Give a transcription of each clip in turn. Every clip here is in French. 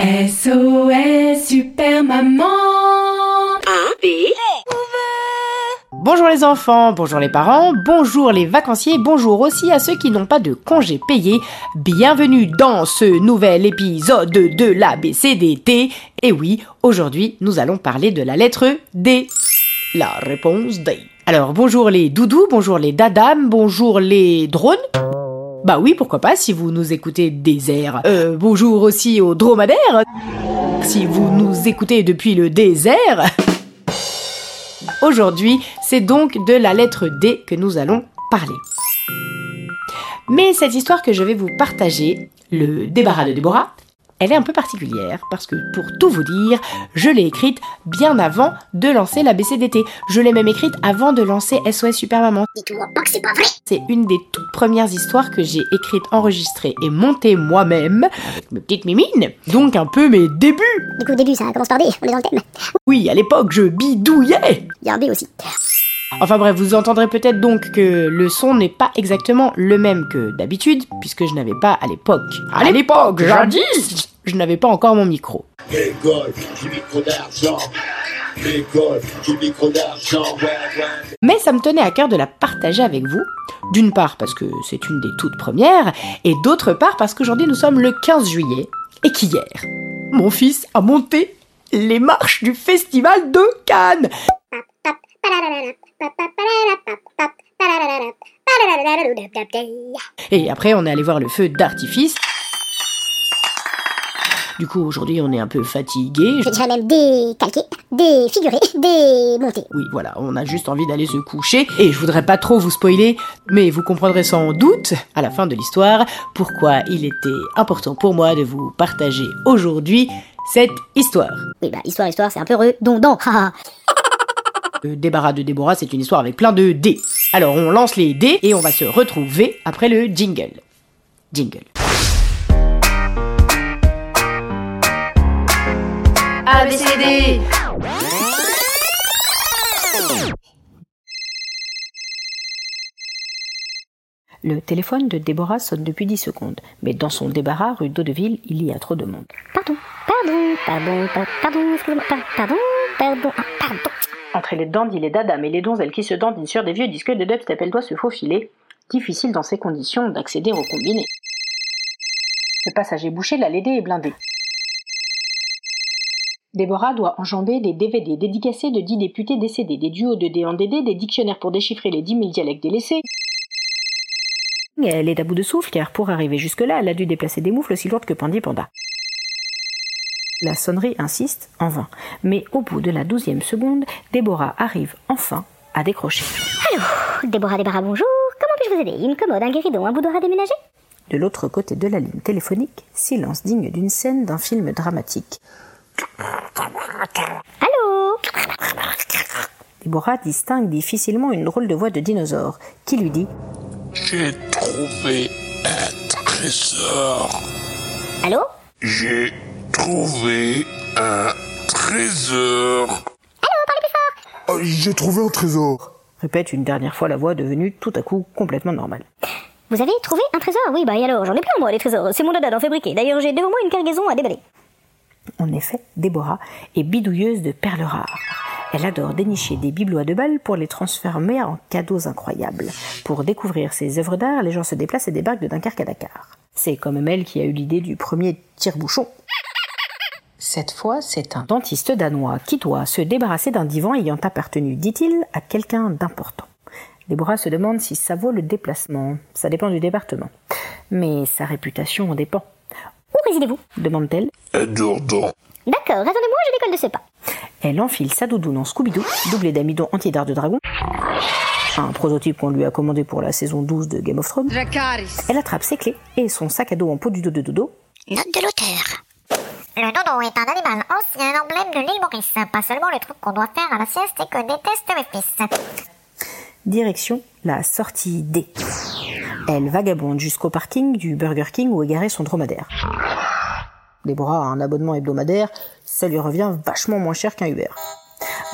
SOS Super Maman Bonjour les enfants, bonjour les parents, bonjour les vacanciers, bonjour aussi à ceux qui n'ont pas de congés payés. Bienvenue dans ce nouvel épisode de l'ABCDT. Et oui, aujourd'hui, nous allons parler de la lettre D. La réponse D. Alors bonjour les doudous, bonjour les dadam, bonjour les drones. Bah oui, pourquoi pas si vous nous écoutez airs. Euh, bonjour aussi aux dromadaires. Si vous nous écoutez depuis le désert. Aujourd'hui, c'est donc de la lettre D que nous allons parler. Mais cette histoire que je vais vous partager, le débarras de Déborah, elle est un peu particulière parce que pour tout vous dire, je l'ai écrite bien avant de lancer la BCDT. Je l'ai même écrite avant de lancer SOS Super Maman. Dis-toi pas que c'est pas vrai. C'est une des toutes premières histoires que j'ai écrites, enregistrées et montées moi-même avec mes petites mimines. Donc un peu mes débuts. Du coup, au début, ça commence par D, on est dans le thème. Oui, à l'époque, je bidouillais. Il y a un B aussi. Enfin bref, vous entendrez peut-être donc que le son n'est pas exactement le même que d'habitude, puisque je n'avais pas à l'époque. À l'époque, jadis Je n'avais pas encore mon micro. Du d'argent. Du d'argent. Mais ça me tenait à cœur de la partager avec vous. D'une part parce que c'est une des toutes premières, et d'autre part parce qu'aujourd'hui nous sommes le 15 juillet, et qu'hier, mon fils a monté les marches du festival de Cannes. Et après, on est allé voir le feu d'artifice. Du coup, aujourd'hui, on est un peu fatigué. Je dirais même décalqué, défiguré, démonté. Oui, voilà, on a juste envie d'aller se coucher. Et je voudrais pas trop vous spoiler, mais vous comprendrez sans doute, à la fin de l'histoire, pourquoi il était important pour moi de vous partager aujourd'hui cette histoire. Oui, bah, histoire, histoire, c'est un peu redondant. Le débarras de Déborah, c'est une histoire avec plein de dés. Alors, on lance les dés et on va se retrouver après le jingle. Jingle. ABCD Le téléphone de Déborah sonne depuis 10 secondes, mais dans son débarras rue d'Audeville, il y a trop de monde. Pardon, pardon, pardon, pa- pardon, pardon, pardon, pardon. Entre les dandys, les dadas et les donzelles qui se dandinent sur des vieux disques de dubstep, elle doit se faufiler. Difficile dans ces conditions d'accéder au combiné. Le passage est bouché, la LED est blindée. Déborah doit enjamber des DVD dédicacés de 10 députés décédés, des duos de D en DD, des dictionnaires pour déchiffrer les 10 000 dialectes délaissés. Elle est à bout de souffle car pour arriver jusque-là, elle a dû déplacer des moufles aussi lourdes que Pandy Panda. La sonnerie insiste en vain, mais au bout de la douzième seconde, Déborah arrive enfin à décrocher. Déborah Débarras, bonjour. Comment puis-je vous aider? Une commode, un guéridon, un boudoir à déménager De l'autre côté de la ligne téléphonique, silence digne d'une scène d'un film dramatique. Allô? Déborah distingue difficilement une drôle de voix de dinosaure qui lui dit J'ai trouvé un trésor. Allô? J'ai trouvé un trésor. Oh, J'ai trouvé un trésor. répète une dernière fois la voix devenue tout à coup complètement normale. Vous avez trouvé un trésor? Oui, bah et alors, j'en ai plein moi, les trésors. C'est mon dada d'en fabriquer. D'ailleurs, j'ai devant moi une cargaison à déballer. En effet, Déborah est bidouilleuse de perles rares. Elle adore dénicher des bibelots à deux balles pour les transformer en cadeaux incroyables. Pour découvrir ses œuvres d'art, les gens se déplacent et débarquent de Dunkerque à Dakar. C'est quand même elle qui a eu l'idée du premier tire-bouchon. Cette fois, c'est un dentiste danois qui doit se débarrasser d'un divan ayant appartenu, dit-il, à quelqu'un d'important. Déborah se demande si ça vaut le déplacement. Ça dépend du département. Mais sa réputation en dépend. Où résidez-vous? Demande-t-elle. À Dourdon. D'accord, attendez-moi, je décolle de ce pas. Elle enfile sa doudoune en Scooby-Doo, doublée d'amidon anti-dard de dragon, un prototype qu'on lui a commandé pour la saison 12 de Game of Thrones. Elle attrape ses clés et son sac à dos en peau du dos de dodo. Note de l'auteur. Le dodo est un animal ancien, emblème de l'île Maurice. Pas seulement le truc qu'on doit faire à la sieste et que déteste mes fils. Direction la sortie D. Elle vagabonde jusqu'au parking du Burger King où est son dromadaire. Déborah a un abonnement hebdomadaire, ça lui revient vachement moins cher qu'un Uber.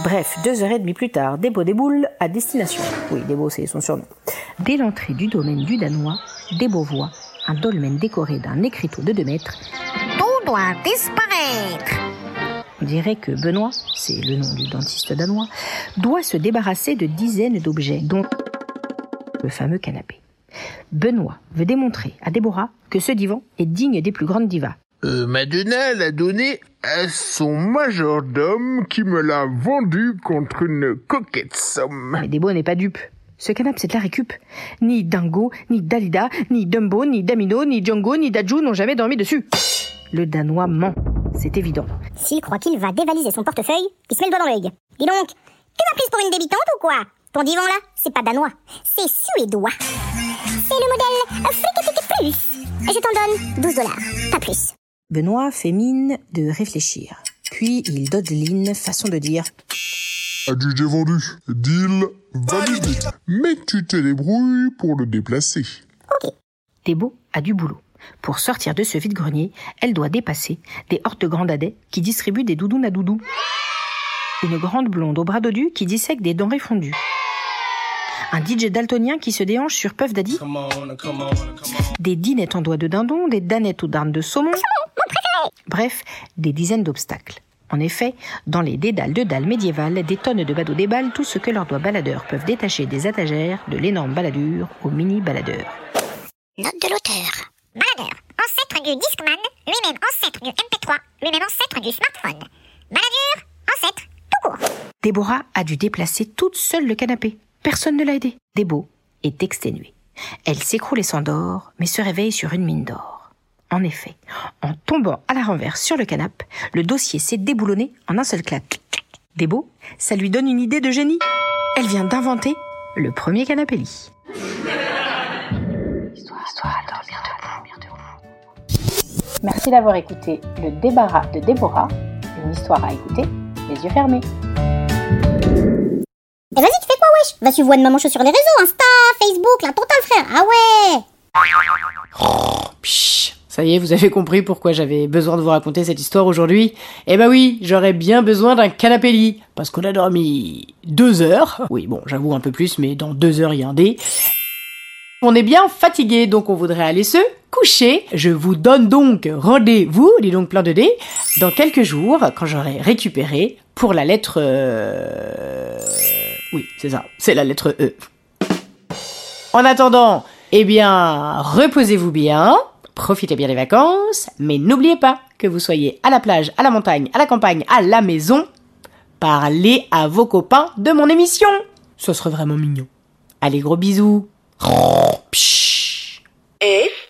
Bref, deux heures et demie plus tard, Debo déboule à destination. Oui, Debo, c'est son surnom. Dès l'entrée du domaine du Danois, Debo voit un dolmen décoré d'un écriteau de 2 mètres. Tout doit disparaître. On dirait que Benoît, c'est le nom du dentiste danois, doit se débarrasser de dizaines d'objets, dont le fameux canapé. Benoît veut démontrer à Déborah que ce divan est digne des plus grandes divas. Euh, Madonna l'a donné à son majordome qui me l'a vendu contre une coquette somme. Mais Débo n'est pas dupe. Ce canapé, c'est de la récup. Ni Dingo, ni Dalida, ni Dumbo, ni Damino, ni Django, ni Daju n'ont jamais dormi dessus. Le Danois ment. C'est évident. S'il croit qu'il va dévaliser son portefeuille, il se met le doigt dans l'œil. Dis donc, tu m'as prise pour une débitante ou quoi? Ton divan là, c'est pas danois, c'est suédois. C'est le modèle Flick Plus. Je t'en donne 12 dollars, pas plus. Benoît fait mine de réfléchir. Puis il dodeline, façon de dire Adjugé vendu. Deal validé. Mais tu te débrouilles pour le déplacer. Débo a du boulot. Pour sortir de ce vide-grenier, elle doit dépasser des hordes de grandadets qui distribuent des doudounes à doudou. Une grande blonde au bras dodu qui dissèque des denrées fondues. Un DJ daltonien qui se déhanche sur Puff Daddy. Des dinettes en doigts de dindon, des danettes aux darnes de saumon. Bref, des dizaines d'obstacles. En effet, dans les dédales de dalles médiévales, des tonnes de badauds déballent tout ce que leurs doigts baladeurs peuvent détacher des attagères de l'énorme baladure au mini baladeur. Note de l'auteur. Baladeur, ancêtre du Discman, lui-même ancêtre du MP3, lui-même ancêtre du smartphone. Baladure, ancêtre, tout court. Déborah a dû déplacer toute seule le canapé. Personne ne l'a aidée. Débo est exténuée. Elle s'écroule et s'endort, mais se réveille sur une mine d'or. En effet, en tombant à la renverse sur le canapé, le dossier s'est déboulonné en un seul clap. Débo, ça lui donne une idée de génie. Elle vient d'inventer le premier canapé lit. Merci d'avoir écouté le débarras de Déborah, une histoire à écouter, les yeux fermés. Et vas-y, tu fais quoi, wesh? Va suivre One Maman Show sur les réseaux, Insta, Facebook, la totale, frère. Ah ouais Psh, ça y est, vous avez compris pourquoi j'avais besoin de vous raconter cette histoire aujourd'hui Eh bah oui, j'aurais bien besoin d'un canapé lit, parce qu'on a dormi deux heures. Oui, bon, j'avoue un peu plus, mais dans deux heures, il y a un dé. On est bien fatigué, donc on voudrait aller se Je vous donne donc rendez-vous, dis donc plein de dés, dans quelques jours, quand j'aurai récupéré pour la lettre... euh, Oui, c'est ça, c'est la lettre E. En attendant, eh bien, reposez-vous bien, profitez bien des vacances, mais n'oubliez pas que vous soyez à la plage, à la montagne, à la campagne, à la maison, parlez à vos copains de mon émission. Ce serait vraiment mignon. Allez, gros bisous. F